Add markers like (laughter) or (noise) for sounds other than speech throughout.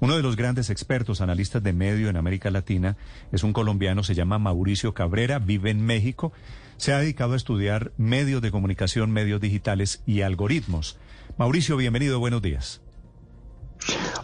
Uno de los grandes expertos, analistas de medio en América Latina, es un colombiano, se llama Mauricio Cabrera, vive en México, se ha dedicado a estudiar medios de comunicación, medios digitales y algoritmos. Mauricio, bienvenido, buenos días.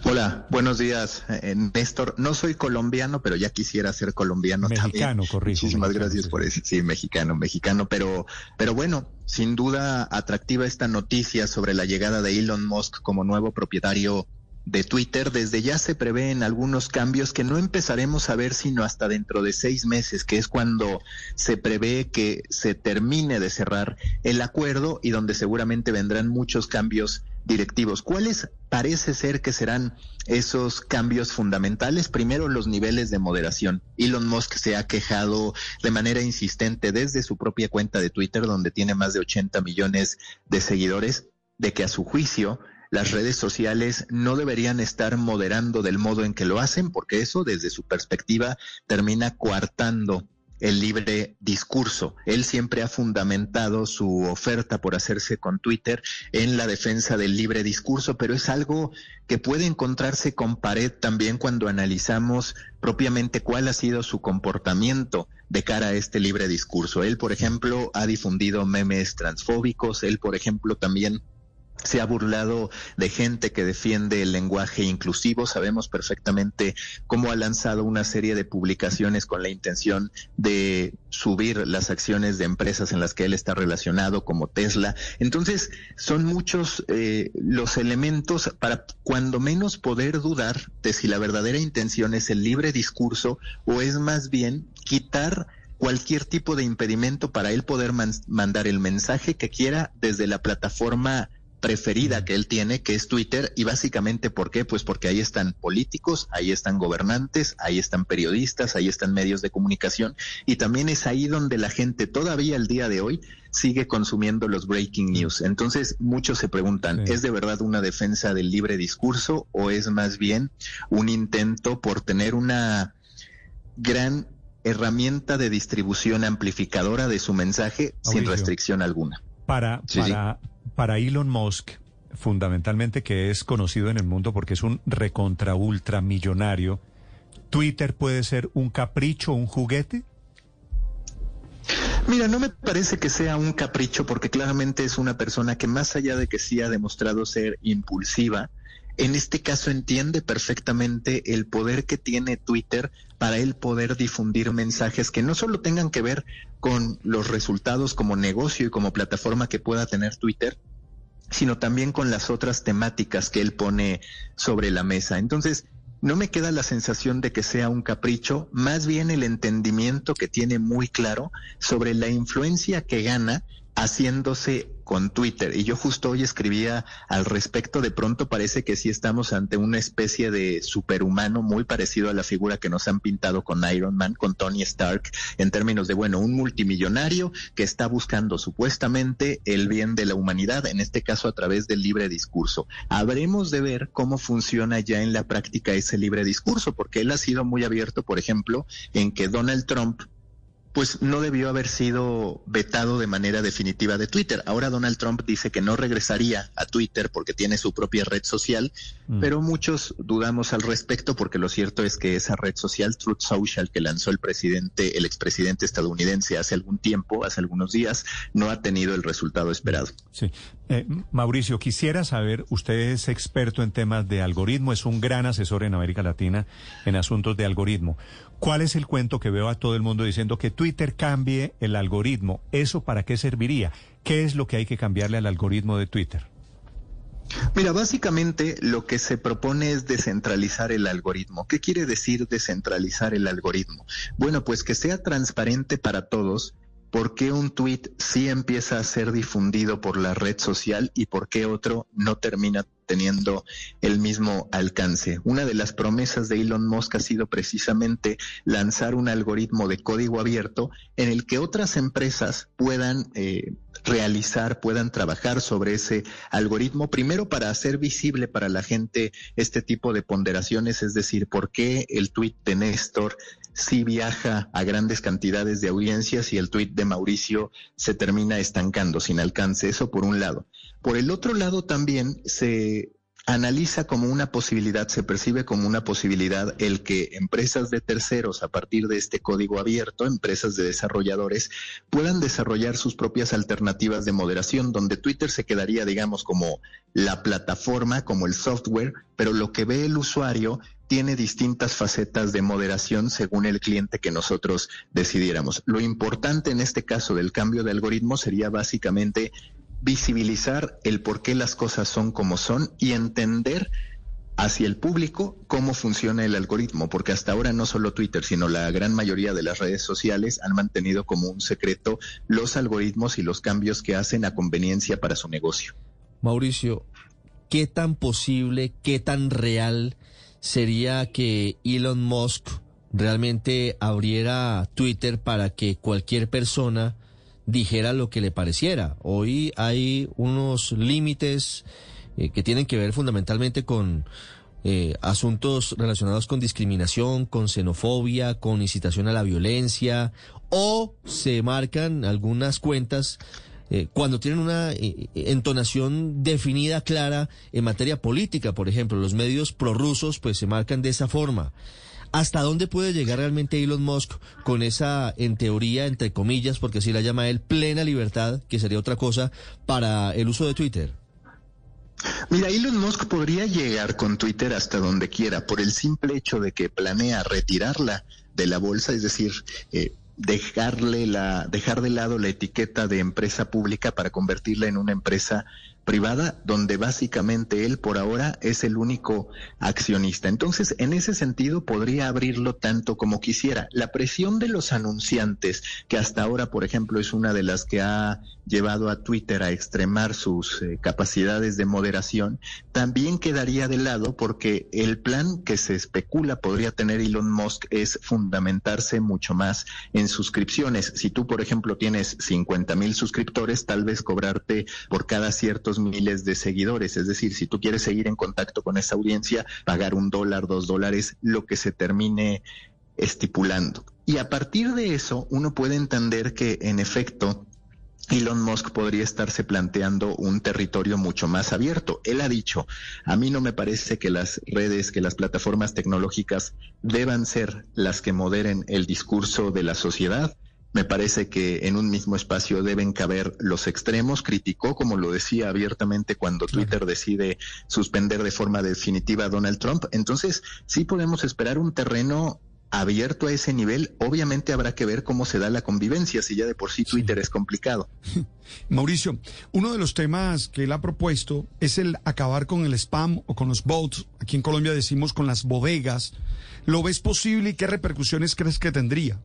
Hola, buenos días, eh, Néstor. No soy colombiano, pero ya quisiera ser colombiano mexicano, también. Muchísimas gracias por eso. Sí, mexicano, mexicano, pero, pero bueno, sin duda atractiva esta noticia sobre la llegada de Elon Musk como nuevo propietario de Twitter, desde ya se prevén algunos cambios que no empezaremos a ver sino hasta dentro de seis meses, que es cuando se prevé que se termine de cerrar el acuerdo y donde seguramente vendrán muchos cambios directivos. ¿Cuáles parece ser que serán esos cambios fundamentales? Primero, los niveles de moderación. Elon Musk se ha quejado de manera insistente desde su propia cuenta de Twitter, donde tiene más de 80 millones de seguidores, de que a su juicio las redes sociales no deberían estar moderando del modo en que lo hacen, porque eso, desde su perspectiva, termina coartando el libre discurso. Él siempre ha fundamentado su oferta por hacerse con Twitter en la defensa del libre discurso, pero es algo que puede encontrarse con pared también cuando analizamos propiamente cuál ha sido su comportamiento de cara a este libre discurso. Él, por ejemplo, ha difundido memes transfóbicos, él, por ejemplo, también se ha burlado de gente que defiende el lenguaje inclusivo. Sabemos perfectamente cómo ha lanzado una serie de publicaciones con la intención de subir las acciones de empresas en las que él está relacionado, como Tesla. Entonces, son muchos eh, los elementos para cuando menos poder dudar de si la verdadera intención es el libre discurso o es más bien quitar cualquier tipo de impedimento para él poder mandar el mensaje que quiera desde la plataforma preferida que él tiene, que es Twitter, y básicamente ¿por qué? Pues porque ahí están políticos, ahí están gobernantes, ahí están periodistas, ahí están medios de comunicación, y también es ahí donde la gente todavía el día de hoy sigue consumiendo los breaking news. Entonces muchos se preguntan, ¿es de verdad una defensa del libre discurso o es más bien un intento por tener una gran herramienta de distribución amplificadora de su mensaje sin restricción alguna? Para, para, para Elon Musk, fundamentalmente que es conocido en el mundo porque es un recontra ultra millonario, ¿Twitter puede ser un capricho, un juguete? Mira, no me parece que sea un capricho porque claramente es una persona que más allá de que sí ha demostrado ser impulsiva, en este caso entiende perfectamente el poder que tiene Twitter para él poder difundir mensajes que no solo tengan que ver con los resultados como negocio y como plataforma que pueda tener Twitter, sino también con las otras temáticas que él pone sobre la mesa. Entonces, no me queda la sensación de que sea un capricho, más bien el entendimiento que tiene muy claro sobre la influencia que gana haciéndose con Twitter. Y yo justo hoy escribía al respecto, de pronto parece que sí estamos ante una especie de superhumano muy parecido a la figura que nos han pintado con Iron Man, con Tony Stark, en términos de, bueno, un multimillonario que está buscando supuestamente el bien de la humanidad, en este caso a través del libre discurso. Habremos de ver cómo funciona ya en la práctica ese libre discurso, porque él ha sido muy abierto, por ejemplo, en que Donald Trump pues no debió haber sido vetado de manera definitiva de Twitter. Ahora Donald Trump dice que no regresaría a Twitter porque tiene su propia red social, mm. pero muchos dudamos al respecto porque lo cierto es que esa red social, Truth Social, que lanzó el presidente, el expresidente estadounidense hace algún tiempo, hace algunos días, no ha tenido el resultado esperado. Sí. Eh, Mauricio, quisiera saber, usted es experto en temas de algoritmo, es un gran asesor en América Latina en asuntos de algoritmo. ¿Cuál es el cuento que veo a todo el mundo diciendo que Twitter cambie el algoritmo? ¿Eso para qué serviría? ¿Qué es lo que hay que cambiarle al algoritmo de Twitter? Mira, básicamente lo que se propone es descentralizar el algoritmo. ¿Qué quiere decir descentralizar el algoritmo? Bueno, pues que sea transparente para todos por qué un tweet sí empieza a ser difundido por la red social y por qué otro no termina teniendo el mismo alcance. Una de las promesas de Elon Musk ha sido precisamente lanzar un algoritmo de código abierto en el que otras empresas puedan eh, realizar, puedan trabajar sobre ese algoritmo, primero para hacer visible para la gente este tipo de ponderaciones, es decir, por qué el tweet de Néstor sí viaja a grandes cantidades de audiencias y el tuit de Mauricio se termina estancando sin alcance. Eso por un lado. Por el otro lado también se analiza como una posibilidad, se percibe como una posibilidad el que empresas de terceros, a partir de este código abierto, empresas de desarrolladores, puedan desarrollar sus propias alternativas de moderación, donde Twitter se quedaría, digamos, como la plataforma, como el software, pero lo que ve el usuario tiene distintas facetas de moderación según el cliente que nosotros decidiéramos. Lo importante en este caso del cambio de algoritmo sería básicamente visibilizar el por qué las cosas son como son y entender hacia el público cómo funciona el algoritmo, porque hasta ahora no solo Twitter, sino la gran mayoría de las redes sociales han mantenido como un secreto los algoritmos y los cambios que hacen a conveniencia para su negocio. Mauricio, ¿qué tan posible, qué tan real sería que Elon Musk realmente abriera Twitter para que cualquier persona dijera lo que le pareciera. Hoy hay unos límites eh, que tienen que ver fundamentalmente con eh, asuntos relacionados con discriminación, con xenofobia, con incitación a la violencia, o se marcan algunas cuentas eh, cuando tienen una entonación definida, clara en materia política, por ejemplo, los medios prorrusos pues se marcan de esa forma. ¿Hasta dónde puede llegar realmente Elon Musk con esa, en teoría, entre comillas, porque así la llama él, plena libertad, que sería otra cosa, para el uso de Twitter? Mira, Elon Musk podría llegar con Twitter hasta donde quiera por el simple hecho de que planea retirarla de la bolsa, es decir, eh, dejarle la, dejar de lado la etiqueta de empresa pública para convertirla en una empresa privada donde básicamente él por ahora es el único accionista. Entonces, en ese sentido, podría abrirlo tanto como quisiera. La presión de los anunciantes, que hasta ahora, por ejemplo, es una de las que ha llevado a Twitter a extremar sus eh, capacidades de moderación, también quedaría de lado porque el plan que se especula podría tener Elon Musk es fundamentarse mucho más en suscripciones. Si tú, por ejemplo, tienes 50 mil suscriptores, tal vez cobrarte por cada miles de seguidores. Es decir, si tú quieres seguir en contacto con esa audiencia, pagar un dólar, dos dólares, lo que se termine estipulando. Y a partir de eso, uno puede entender que, en efecto, Elon Musk podría estarse planteando un territorio mucho más abierto. Él ha dicho, a mí no me parece que las redes, que las plataformas tecnológicas deban ser las que moderen el discurso de la sociedad. Me parece que en un mismo espacio deben caber los extremos. Criticó, como lo decía abiertamente, cuando Twitter decide suspender de forma definitiva a Donald Trump. Entonces, sí podemos esperar un terreno abierto a ese nivel, obviamente habrá que ver cómo se da la convivencia, si ya de por sí Twitter es complicado. (laughs) Mauricio, uno de los temas que él ha propuesto es el acabar con el spam o con los bots. Aquí en Colombia decimos con las bodegas. ¿Lo ves posible y qué repercusiones crees que tendría?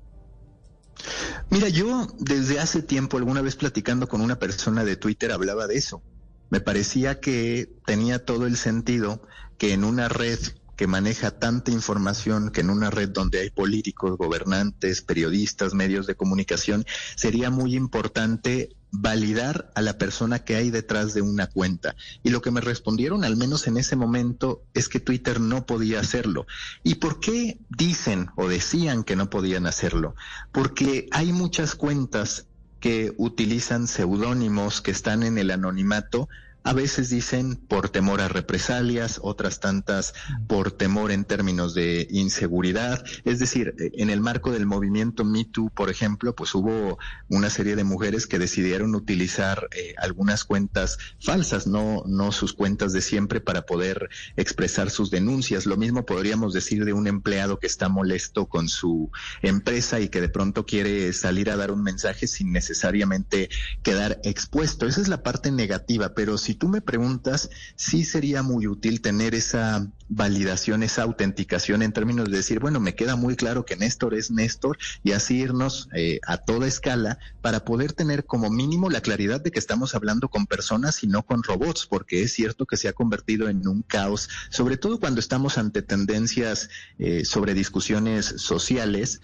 Mira, yo desde hace tiempo, alguna vez platicando con una persona de Twitter, hablaba de eso. Me parecía que tenía todo el sentido que en una red que maneja tanta información que en una red donde hay políticos, gobernantes, periodistas, medios de comunicación, sería muy importante validar a la persona que hay detrás de una cuenta. Y lo que me respondieron, al menos en ese momento, es que Twitter no podía hacerlo. ¿Y por qué dicen o decían que no podían hacerlo? Porque hay muchas cuentas que utilizan seudónimos que están en el anonimato a veces dicen por temor a represalias, otras tantas por temor en términos de inseguridad. Es decir, eh, en el marco del movimiento Me Too, por ejemplo, pues hubo una serie de mujeres que decidieron utilizar eh, algunas cuentas falsas, no, no sus cuentas de siempre para poder expresar sus denuncias. Lo mismo podríamos decir de un empleado que está molesto con su empresa y que de pronto quiere salir a dar un mensaje sin necesariamente quedar expuesto. Esa es la parte negativa, pero si tú me preguntas, sí sería muy útil tener esa validación, esa autenticación en términos de decir, bueno, me queda muy claro que Néstor es Néstor y así irnos eh, a toda escala para poder tener como mínimo la claridad de que estamos hablando con personas y no con robots, porque es cierto que se ha convertido en un caos, sobre todo cuando estamos ante tendencias eh, sobre discusiones sociales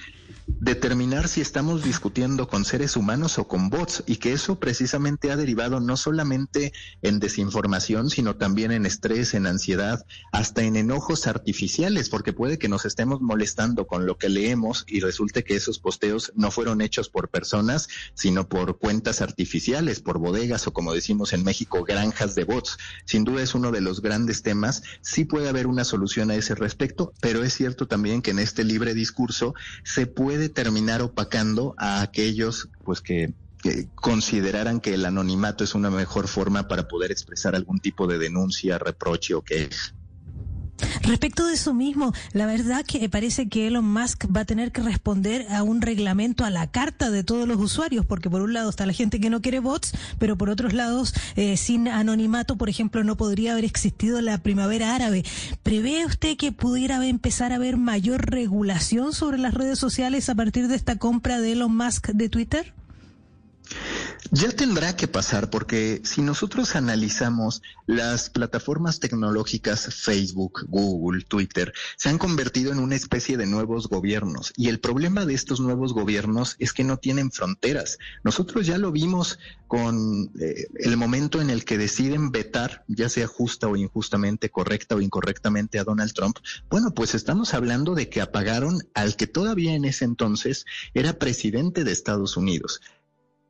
determinar si estamos discutiendo con seres humanos o con bots y que eso precisamente ha derivado no solamente en desinformación, sino también en estrés, en ansiedad, hasta en enojos artificiales, porque puede que nos estemos molestando con lo que leemos y resulte que esos posteos no fueron hechos por personas, sino por cuentas artificiales, por bodegas o como decimos en México, granjas de bots. Sin duda es uno de los grandes temas. Sí puede haber una solución a ese respecto, pero es cierto también que en este libre discurso se puede terminar opacando a aquellos pues que consideraran que el anonimato es una mejor forma para poder expresar algún tipo de denuncia, reproche o queja. Respecto de eso mismo, la verdad que parece que Elon Musk va a tener que responder a un reglamento a la carta de todos los usuarios, porque por un lado está la gente que no quiere bots, pero por otros lados, eh, sin anonimato, por ejemplo, no podría haber existido la primavera árabe. ¿Prevé usted que pudiera empezar a haber mayor regulación sobre las redes sociales a partir de esta compra de Elon Musk de Twitter? Ya tendrá que pasar porque si nosotros analizamos las plataformas tecnológicas Facebook, Google, Twitter, se han convertido en una especie de nuevos gobiernos y el problema de estos nuevos gobiernos es que no tienen fronteras. Nosotros ya lo vimos con eh, el momento en el que deciden vetar, ya sea justa o injustamente, correcta o incorrectamente a Donald Trump. Bueno, pues estamos hablando de que apagaron al que todavía en ese entonces era presidente de Estados Unidos.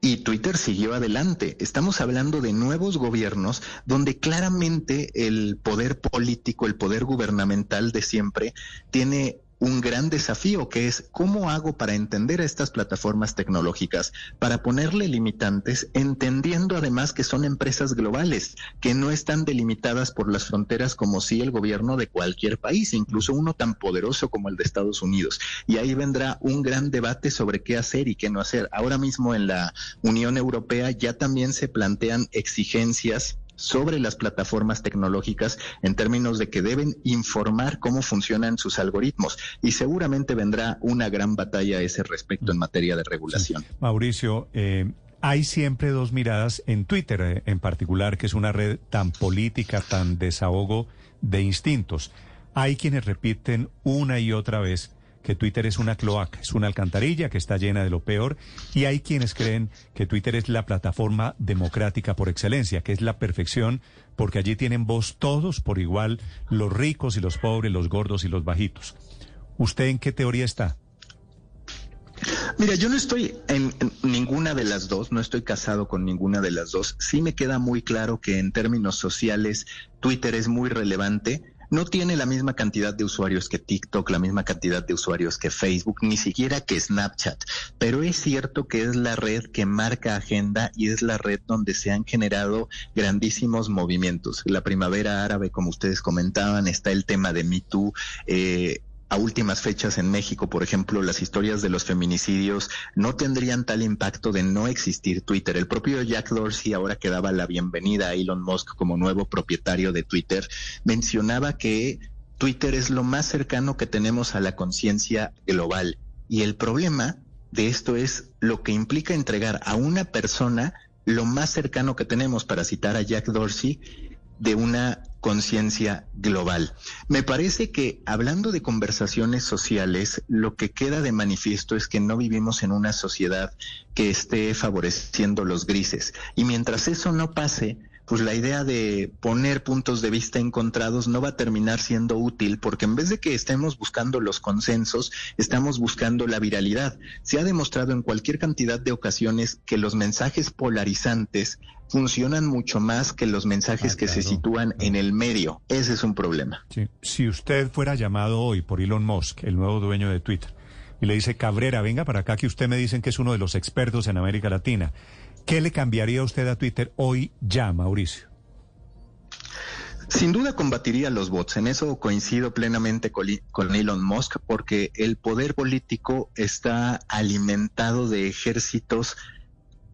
Y Twitter siguió adelante. Estamos hablando de nuevos gobiernos donde claramente el poder político, el poder gubernamental de siempre, tiene un gran desafío que es cómo hago para entender a estas plataformas tecnológicas, para ponerle limitantes, entendiendo además que son empresas globales, que no están delimitadas por las fronteras como si el gobierno de cualquier país, incluso uno tan poderoso como el de Estados Unidos. Y ahí vendrá un gran debate sobre qué hacer y qué no hacer. Ahora mismo en la Unión Europea ya también se plantean exigencias sobre las plataformas tecnológicas en términos de que deben informar cómo funcionan sus algoritmos y seguramente vendrá una gran batalla a ese respecto en materia de regulación. Mauricio, eh, hay siempre dos miradas en Twitter eh, en particular, que es una red tan política, tan desahogo de instintos. Hay quienes repiten una y otra vez que Twitter es una cloaca, es una alcantarilla que está llena de lo peor, y hay quienes creen que Twitter es la plataforma democrática por excelencia, que es la perfección, porque allí tienen voz todos por igual, los ricos y los pobres, los gordos y los bajitos. ¿Usted en qué teoría está? Mira, yo no estoy en, ninguna de las dos, no estoy casado con ninguna de las dos. Sí me queda muy claro que en términos sociales Twitter es muy relevante no tiene la misma cantidad de usuarios que TikTok, la misma cantidad de usuarios que Facebook, ni siquiera que Snapchat, pero es cierto que es la red que marca agenda y es la red donde se han generado grandísimos movimientos. La primavera árabe, como ustedes comentaban, está el tema de Me Too. Eh, a últimas fechas en México, por ejemplo, las historias de los feminicidios no tendrían tal impacto de no existir Twitter. El propio Jack Dorsey, ahora que daba la bienvenida a Elon Musk como nuevo propietario de Twitter, mencionaba que Twitter es lo más cercano que tenemos a la conciencia global. Y el problema de esto es lo que implica entregar a una persona lo más cercano que tenemos, para citar a Jack Dorsey, de una conciencia global. Me parece que hablando de conversaciones sociales, lo que queda de manifiesto es que no vivimos en una sociedad que esté favoreciendo los grises. Y mientras eso no pase, pues la idea de poner puntos de vista encontrados no va a terminar siendo útil porque en vez de que estemos buscando los consensos, estamos buscando la viralidad. Se ha demostrado en cualquier cantidad de ocasiones que los mensajes polarizantes funcionan mucho más que los mensajes ah, que se sitúan en el medio. Ese es un problema. Si usted fuera llamado hoy por Elon Musk, el nuevo dueño de Twitter, y le dice, Cabrera, venga para acá que usted me dicen que es uno de los expertos en América Latina, ¿Qué le cambiaría usted a Twitter hoy ya, Mauricio? Sin duda combatiría los bots. En eso coincido plenamente con Elon Musk porque el poder político está alimentado de ejércitos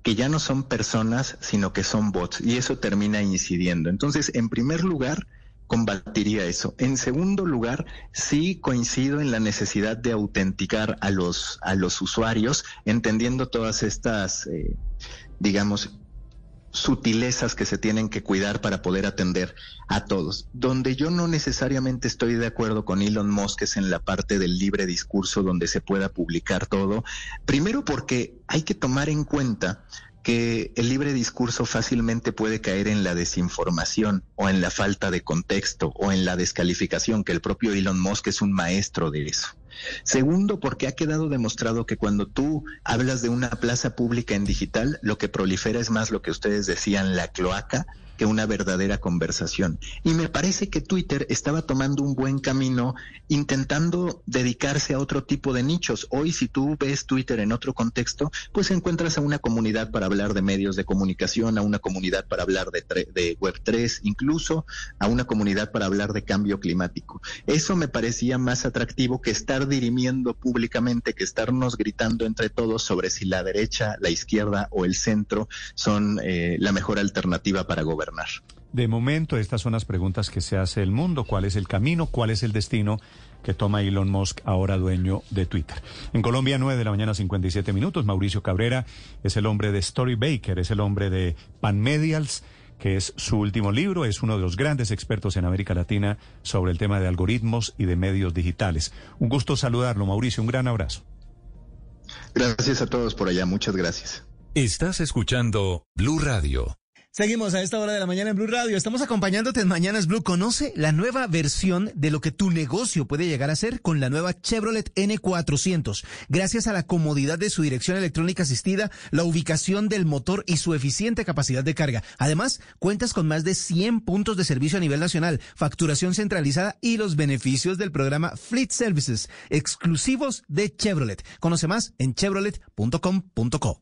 que ya no son personas, sino que son bots y eso termina incidiendo. Entonces, en primer lugar, combatiría eso. En segundo lugar, sí coincido en la necesidad de autenticar a los, a los usuarios, entendiendo todas estas, eh, digamos, sutilezas que se tienen que cuidar para poder atender a todos. Donde yo no necesariamente estoy de acuerdo con Elon Musk es en la parte del libre discurso donde se pueda publicar todo. Primero porque hay que tomar en cuenta que el libre discurso fácilmente puede caer en la desinformación o en la falta de contexto o en la descalificación, que el propio Elon Musk es un maestro de eso. Segundo, porque ha quedado demostrado que cuando tú hablas de una plaza pública en digital, lo que prolifera es más lo que ustedes decían, la cloaca, que una verdadera conversación. Y me parece que Twitter estaba tomando un buen camino intentando dedicarse a otro tipo de nichos. Hoy si tú ves Twitter en otro contexto, pues encuentras a una comunidad para hablar de medios de comunicación, a una comunidad para hablar de, de Web3, incluso a una comunidad para hablar de cambio climático. Eso me parecía más atractivo que estar dirimiendo públicamente, que estarnos gritando entre todos sobre si la derecha, la izquierda o el centro son eh, la mejor alternativa para gobernar. De momento, estas son las preguntas que se hace el mundo. ¿Cuál es el camino? ¿Cuál es el destino que toma Elon Musk, ahora dueño de Twitter? En Colombia, 9 de la mañana, 57 minutos. Mauricio Cabrera es el hombre de Story Baker, es el hombre de Panmedials que es su último libro, es uno de los grandes expertos en América Latina sobre el tema de algoritmos y de medios digitales. Un gusto saludarlo, Mauricio, un gran abrazo. Gracias a todos por allá, muchas gracias. Estás escuchando Blue Radio. Seguimos a esta hora de la mañana en Blue Radio. Estamos acompañándote en Mañanas Blue. Conoce la nueva versión de lo que tu negocio puede llegar a ser con la nueva Chevrolet N400. Gracias a la comodidad de su dirección electrónica asistida, la ubicación del motor y su eficiente capacidad de carga. Además, cuentas con más de 100 puntos de servicio a nivel nacional, facturación centralizada y los beneficios del programa Fleet Services, exclusivos de Chevrolet. Conoce más en chevrolet.com.co.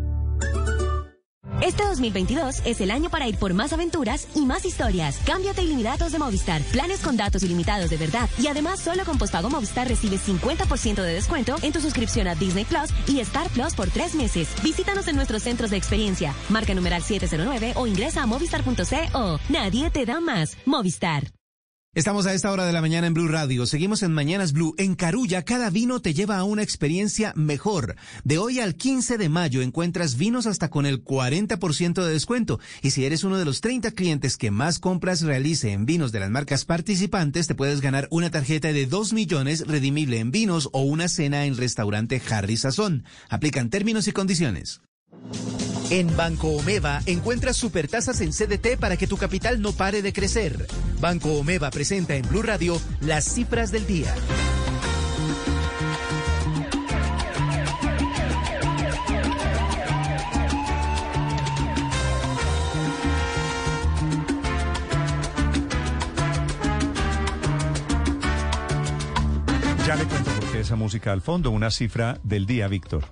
Este 2022 es el año para ir por más aventuras y más historias. Cámbiate ilimitados de Movistar. Planes con datos ilimitados de verdad. Y además, solo con postpago Movistar recibes 50% de descuento en tu suscripción a Disney Plus y Star Plus por tres meses. Visítanos en nuestros centros de experiencia. Marca numeral 709 o ingresa a movistar.co. Nadie te da más. Movistar. Estamos a esta hora de la mañana en Blue Radio. Seguimos en Mañanas Blue. En Carulla, cada vino te lleva a una experiencia mejor. De hoy al 15 de mayo encuentras vinos hasta con el 40% de descuento. Y si eres uno de los 30 clientes que más compras realice en vinos de las marcas participantes, te puedes ganar una tarjeta de 2 millones redimible en vinos o una cena en restaurante Harry Sazón. Aplican términos y condiciones. En Banco Omeva encuentras supertasas en CDT para que tu capital no pare de crecer. Banco Omeva presenta en Blue Radio las cifras del día. Ya le cuento por esa música al fondo, una cifra del día, Víctor.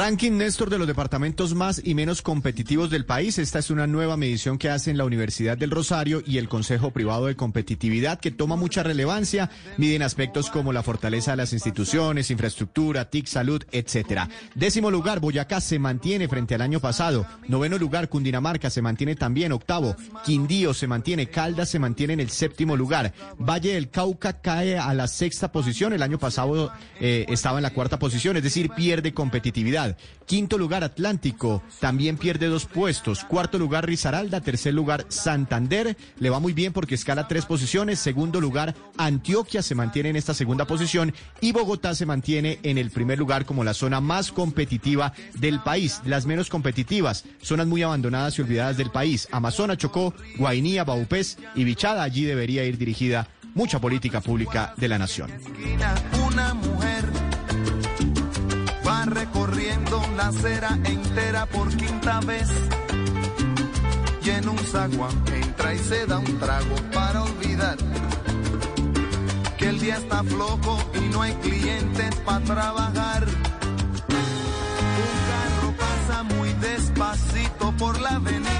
Ranking Néstor de los departamentos más y menos competitivos del país. Esta es una nueva medición que hacen la Universidad del Rosario y el Consejo Privado de Competitividad que toma mucha relevancia. Miden aspectos como la fortaleza de las instituciones, infraestructura, TIC, salud, etcétera. Décimo lugar, Boyacá se mantiene frente al año pasado. Noveno lugar, Cundinamarca se mantiene también. Octavo, Quindío se mantiene. Caldas se mantiene en el séptimo lugar. Valle del Cauca cae a la sexta posición. El año pasado eh, estaba en la cuarta posición, es decir, pierde competitividad. Quinto lugar Atlántico, también pierde dos puestos. Cuarto lugar Risaralda, tercer lugar Santander, le va muy bien porque escala tres posiciones. Segundo lugar Antioquia se mantiene en esta segunda posición y Bogotá se mantiene en el primer lugar como la zona más competitiva del país. Las menos competitivas, zonas muy abandonadas y olvidadas del país. Amazonas, Chocó, Guainía, Baupés y Bichada. Allí debería ir dirigida mucha política pública de la nación. Una mujer la acera entera por quinta vez. Y en un zaguán entra y se da un trago para olvidar que el día está flojo y no hay clientes para trabajar. Un carro pasa muy despacito por la avenida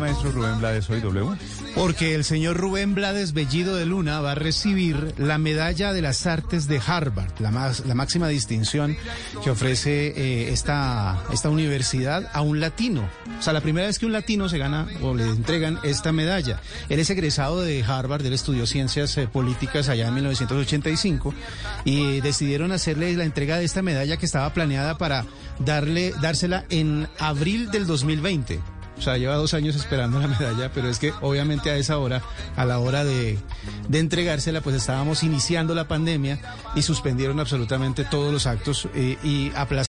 maestro Rubén Blades hoy, W? Porque el señor Rubén Blades Bellido de Luna va a recibir la medalla de las artes de Harvard, la, más, la máxima distinción que ofrece eh, esta, esta universidad a un latino. O sea, la primera vez que un latino se gana o le entregan esta medalla. Él es egresado de Harvard, él estudió ciencias eh, políticas allá en 1985 y decidieron hacerle la entrega de esta medalla que estaba planeada para darle, dársela en abril del 2020. O sea, lleva dos años esperando la medalla, pero es que obviamente a esa hora, a la hora de, de entregársela, pues estábamos iniciando la pandemia y suspendieron absolutamente todos los actos eh, y aplazaron.